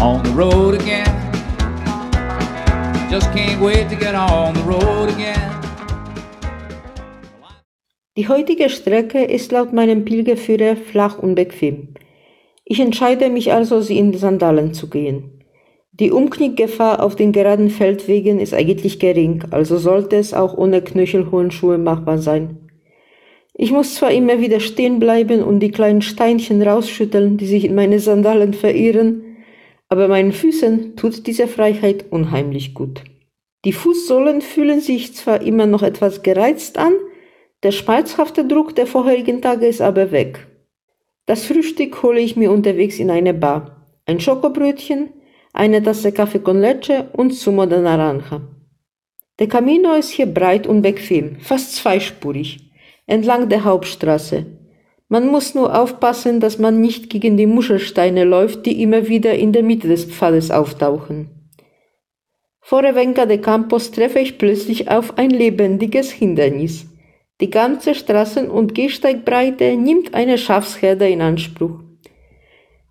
on the road again. Just can't wait to get on the road again. Die heutige Strecke ist laut meinem Pilgerführer flach und bequem. Ich entscheide mich also, sie in Sandalen zu gehen. Die Umknickgefahr auf den geraden Feldwegen ist eigentlich gering, also sollte es auch ohne knöchelhohen Schuhe machbar sein. Ich muss zwar immer wieder stehen bleiben und die kleinen Steinchen rausschütteln, die sich in meine Sandalen verirren, aber meinen Füßen tut diese Freiheit unheimlich gut. Die Fußsohlen fühlen sich zwar immer noch etwas gereizt an, der schmerzhafte Druck der vorherigen Tage ist aber weg. Das Frühstück hole ich mir unterwegs in eine Bar. Ein Schokobrötchen, eine Tasse Kaffee con leche und Zumo de Naranja. Der Camino ist hier breit und bequem, fast zweispurig, entlang der Hauptstraße. Man muss nur aufpassen, dass man nicht gegen die Muschelsteine läuft, die immer wieder in der Mitte des Pfades auftauchen. Vor Revenca de Campos treffe ich plötzlich auf ein lebendiges Hindernis. Die ganze Straßen- und Gehsteigbreite nimmt eine Schafsherde in Anspruch.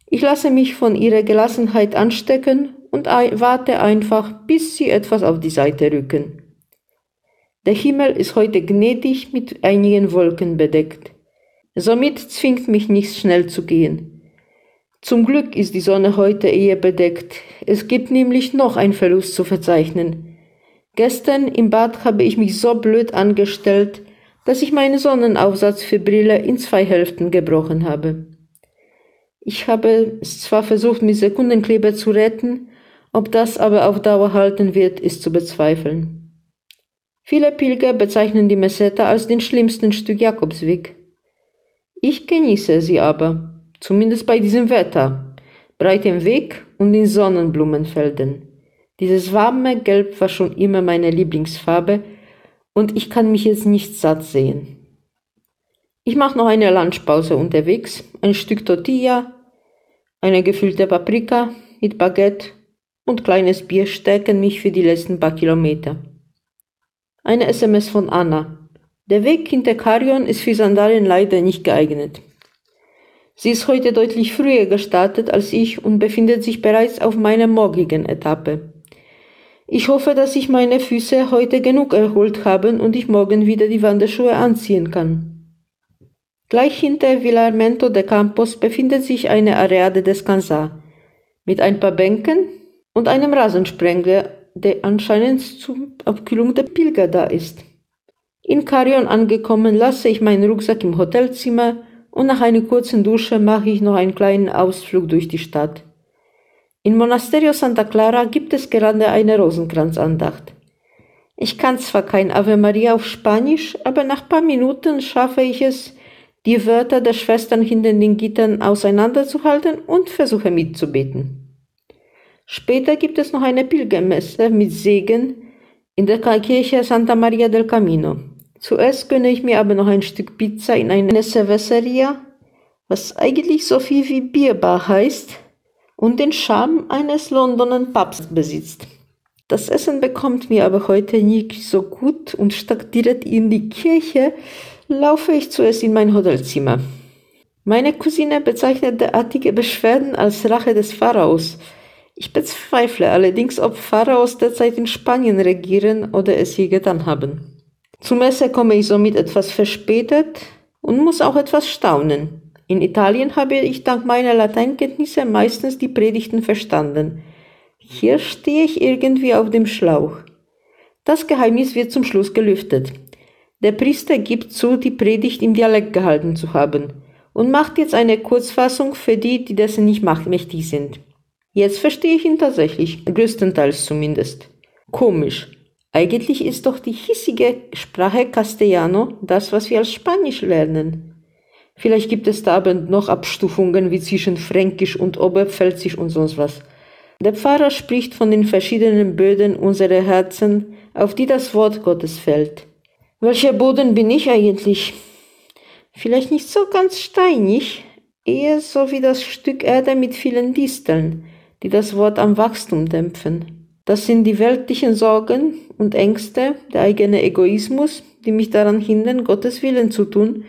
Ich lasse mich von ihrer Gelassenheit anstecken und warte einfach, bis sie etwas auf die Seite rücken. Der Himmel ist heute gnädig mit einigen Wolken bedeckt. Somit zwingt mich nichts schnell zu gehen. Zum Glück ist die Sonne heute eher bedeckt. Es gibt nämlich noch einen Verlust zu verzeichnen. Gestern im Bad habe ich mich so blöd angestellt, dass ich meinen Sonnenaufsatz für Brille in zwei Hälften gebrochen habe. Ich habe es zwar versucht, mit Sekundenkleber zu retten, ob das aber auf Dauer halten wird, ist zu bezweifeln. Viele Pilger bezeichnen die Meseta als den schlimmsten Stück Jakobsweg. Ich genieße sie aber, zumindest bei diesem Wetter, breitem Weg und in Sonnenblumenfelden. Dieses warme Gelb war schon immer meine Lieblingsfarbe, und ich kann mich jetzt nicht satt sehen. Ich mache noch eine Lunchpause unterwegs, ein Stück Tortilla, eine gefüllte Paprika mit Baguette und kleines Bier stärken mich für die letzten paar Kilometer. Eine SMS von Anna. Der Weg hinter Karion ist für Sandalien leider nicht geeignet. Sie ist heute deutlich früher gestartet als ich und befindet sich bereits auf meiner morgigen Etappe. Ich hoffe, dass sich meine Füße heute genug erholt haben und ich morgen wieder die Wanderschuhe anziehen kann. Gleich hinter Villarmento de Campos befindet sich eine Areade des Cansar mit ein paar Bänken und einem Rasensprenger, der anscheinend zur Abkühlung der Pilger da ist. In Carrion angekommen, lasse ich meinen Rucksack im Hotelzimmer und nach einer kurzen Dusche mache ich noch einen kleinen Ausflug durch die Stadt. In Monasterio Santa Clara gibt es gerade eine Rosenkranzandacht. Ich kann zwar kein Ave Maria auf Spanisch, aber nach paar Minuten schaffe ich es, die Wörter der Schwestern hinter den Gittern auseinanderzuhalten und versuche mitzubeten. Später gibt es noch eine Pilgermesse mit Segen in der Kirche Santa Maria del Camino. Zuerst gönne ich mir aber noch ein Stück Pizza in einer Cerveceria, was eigentlich so viel wie Bierbar heißt, und den Charme eines Londoner Pubs besitzt. Das Essen bekommt mir aber heute nicht so gut und statt direkt in die Kirche laufe ich zuerst in mein Hotelzimmer. Meine Cousine bezeichnet derartige Beschwerden als Rache des Pharaos. Ich bezweifle allerdings, ob Pharaos derzeit in Spanien regieren oder es je getan haben. Zum Messe komme ich somit etwas verspätet und muss auch etwas staunen. In Italien habe ich dank meiner Lateinkenntnisse meistens die Predigten verstanden. Hier stehe ich irgendwie auf dem Schlauch. Das Geheimnis wird zum Schluss gelüftet. Der Priester gibt zu, die Predigt im Dialekt gehalten zu haben und macht jetzt eine Kurzfassung für die, die dessen nicht mächtig sind. Jetzt verstehe ich ihn tatsächlich, größtenteils zumindest. Komisch. Eigentlich ist doch die hissige Sprache Castellano das, was wir als Spanisch lernen. Vielleicht gibt es da aber noch Abstufungen wie zwischen Fränkisch und Oberpfälzisch und sonst was. Der Pfarrer spricht von den verschiedenen Böden unserer Herzen, auf die das Wort Gottes fällt. Welcher Boden bin ich eigentlich? Vielleicht nicht so ganz steinig, eher so wie das Stück Erde mit vielen Disteln, die das Wort am Wachstum dämpfen. Das sind die weltlichen Sorgen und Ängste, der eigene Egoismus, die mich daran hindern, Gottes Willen zu tun,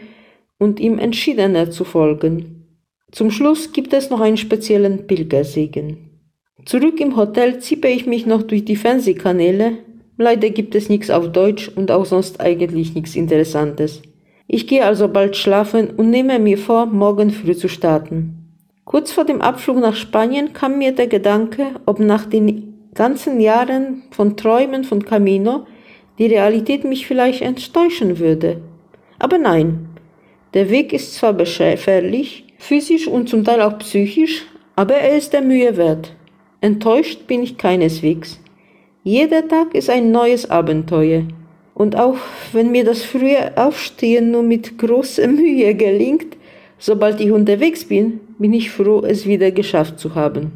und ihm entschiedener zu folgen. Zum Schluss gibt es noch einen speziellen Pilgersegen. Zurück im Hotel zippe ich mich noch durch die Fernsehkanäle. Leider gibt es nichts auf Deutsch und auch sonst eigentlich nichts Interessantes. Ich gehe also bald schlafen und nehme mir vor, morgen früh zu starten. Kurz vor dem Abflug nach Spanien kam mir der Gedanke, ob nach den ganzen Jahren von Träumen von Camino die Realität mich vielleicht enttäuschen würde. Aber nein, der Weg ist zwar beschwerlich, physisch und zum Teil auch psychisch, aber er ist der Mühe wert. Enttäuscht bin ich keineswegs. Jeder Tag ist ein neues Abenteuer. Und auch wenn mir das frühe Aufstehen nur mit großer Mühe gelingt, sobald ich unterwegs bin, bin ich froh, es wieder geschafft zu haben.